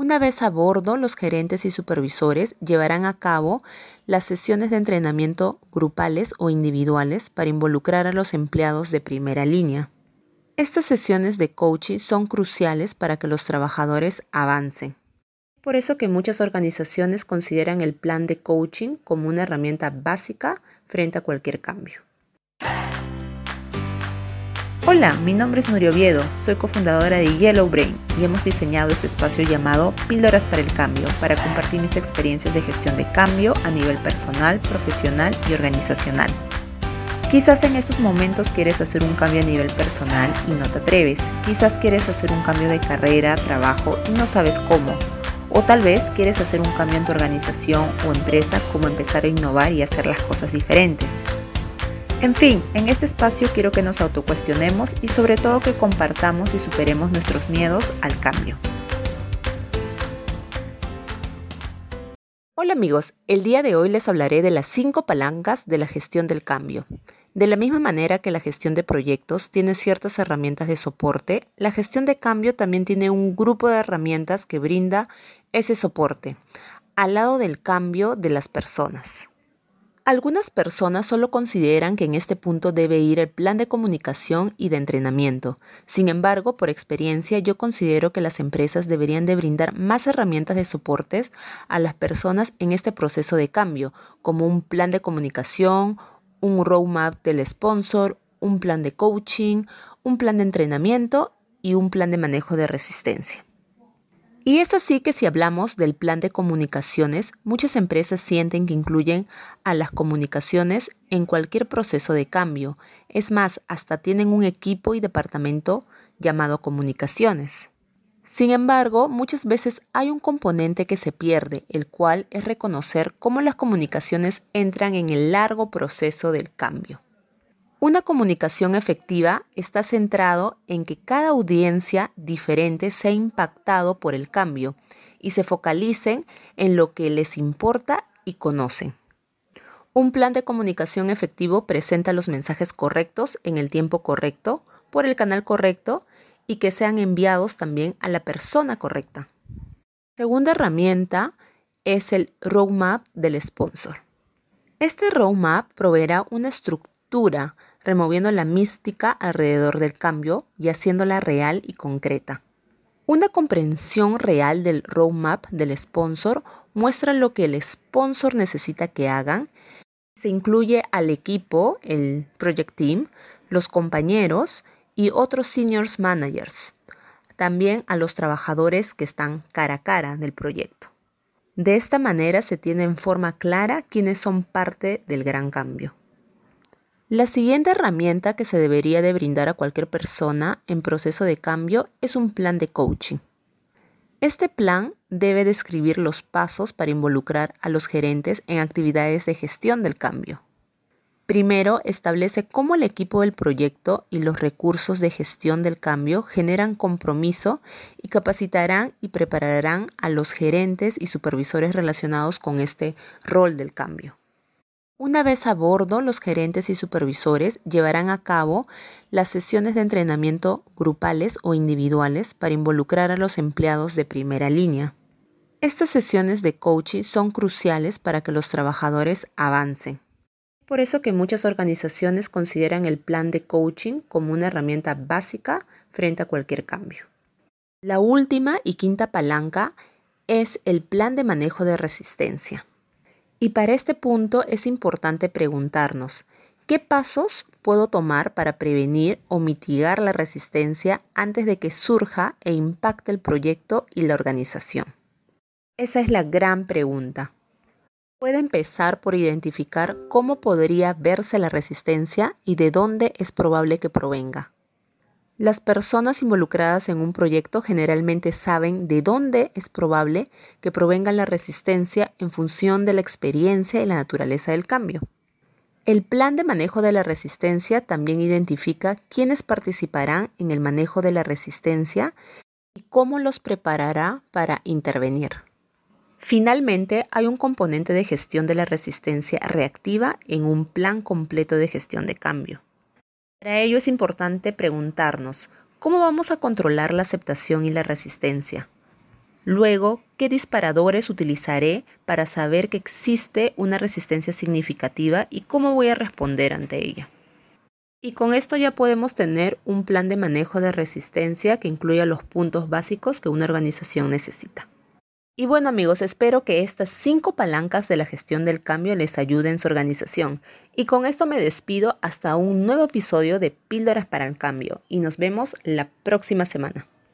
Una vez a bordo, los gerentes y supervisores llevarán a cabo las sesiones de entrenamiento grupales o individuales para involucrar a los empleados de primera línea. Estas sesiones de coaching son cruciales para que los trabajadores avancen. Por eso que muchas organizaciones consideran el plan de coaching como una herramienta básica frente a cualquier cambio. Hola, mi nombre es Nurio Oviedo, soy cofundadora de Yellow Brain y hemos diseñado este espacio llamado Píldoras para el Cambio para compartir mis experiencias de gestión de cambio a nivel personal, profesional y organizacional. Quizás en estos momentos quieres hacer un cambio a nivel personal y no te atreves. Quizás quieres hacer un cambio de carrera, trabajo y no sabes cómo. O tal vez quieres hacer un cambio en tu organización o empresa, como empezar a innovar y hacer las cosas diferentes. En fin, en este espacio quiero que nos autocuestionemos y sobre todo que compartamos y superemos nuestros miedos al cambio. Hola amigos, el día de hoy les hablaré de las cinco palancas de la gestión del cambio. De la misma manera que la gestión de proyectos tiene ciertas herramientas de soporte, la gestión de cambio también tiene un grupo de herramientas que brinda ese soporte al lado del cambio de las personas. Algunas personas solo consideran que en este punto debe ir el plan de comunicación y de entrenamiento. Sin embargo, por experiencia, yo considero que las empresas deberían de brindar más herramientas de soportes a las personas en este proceso de cambio, como un plan de comunicación, un roadmap del sponsor, un plan de coaching, un plan de entrenamiento y un plan de manejo de resistencia. Y es así que si hablamos del plan de comunicaciones, muchas empresas sienten que incluyen a las comunicaciones en cualquier proceso de cambio. Es más, hasta tienen un equipo y departamento llamado comunicaciones. Sin embargo, muchas veces hay un componente que se pierde, el cual es reconocer cómo las comunicaciones entran en el largo proceso del cambio. Una comunicación efectiva está centrado en que cada audiencia diferente sea impactado por el cambio y se focalicen en lo que les importa y conocen. Un plan de comunicación efectivo presenta los mensajes correctos en el tiempo correcto, por el canal correcto y que sean enviados también a la persona correcta. Segunda herramienta es el roadmap del sponsor. Este roadmap proveerá una estructura removiendo la mística alrededor del cambio y haciéndola real y concreta. Una comprensión real del roadmap del sponsor muestra lo que el sponsor necesita que hagan. Se incluye al equipo, el project team, los compañeros y otros seniors managers. También a los trabajadores que están cara a cara del proyecto. De esta manera se tiene en forma clara quiénes son parte del gran cambio. La siguiente herramienta que se debería de brindar a cualquier persona en proceso de cambio es un plan de coaching. Este plan debe describir los pasos para involucrar a los gerentes en actividades de gestión del cambio. Primero, establece cómo el equipo del proyecto y los recursos de gestión del cambio generan compromiso y capacitarán y prepararán a los gerentes y supervisores relacionados con este rol del cambio. Una vez a bordo, los gerentes y supervisores llevarán a cabo las sesiones de entrenamiento grupales o individuales para involucrar a los empleados de primera línea. Estas sesiones de coaching son cruciales para que los trabajadores avancen. Por eso que muchas organizaciones consideran el plan de coaching como una herramienta básica frente a cualquier cambio. La última y quinta palanca es el plan de manejo de resistencia. Y para este punto es importante preguntarnos, ¿qué pasos puedo tomar para prevenir o mitigar la resistencia antes de que surja e impacte el proyecto y la organización? Esa es la gran pregunta. Puede empezar por identificar cómo podría verse la resistencia y de dónde es probable que provenga. Las personas involucradas en un proyecto generalmente saben de dónde es probable que provenga la resistencia en función de la experiencia y la naturaleza del cambio. El plan de manejo de la resistencia también identifica quiénes participarán en el manejo de la resistencia y cómo los preparará para intervenir. Finalmente, hay un componente de gestión de la resistencia reactiva en un plan completo de gestión de cambio. Para ello es importante preguntarnos, ¿cómo vamos a controlar la aceptación y la resistencia? Luego, ¿qué disparadores utilizaré para saber que existe una resistencia significativa y cómo voy a responder ante ella? Y con esto ya podemos tener un plan de manejo de resistencia que incluya los puntos básicos que una organización necesita. Y bueno amigos, espero que estas cinco palancas de la gestión del cambio les ayuden en su organización. Y con esto me despido hasta un nuevo episodio de Píldoras para el Cambio y nos vemos la próxima semana.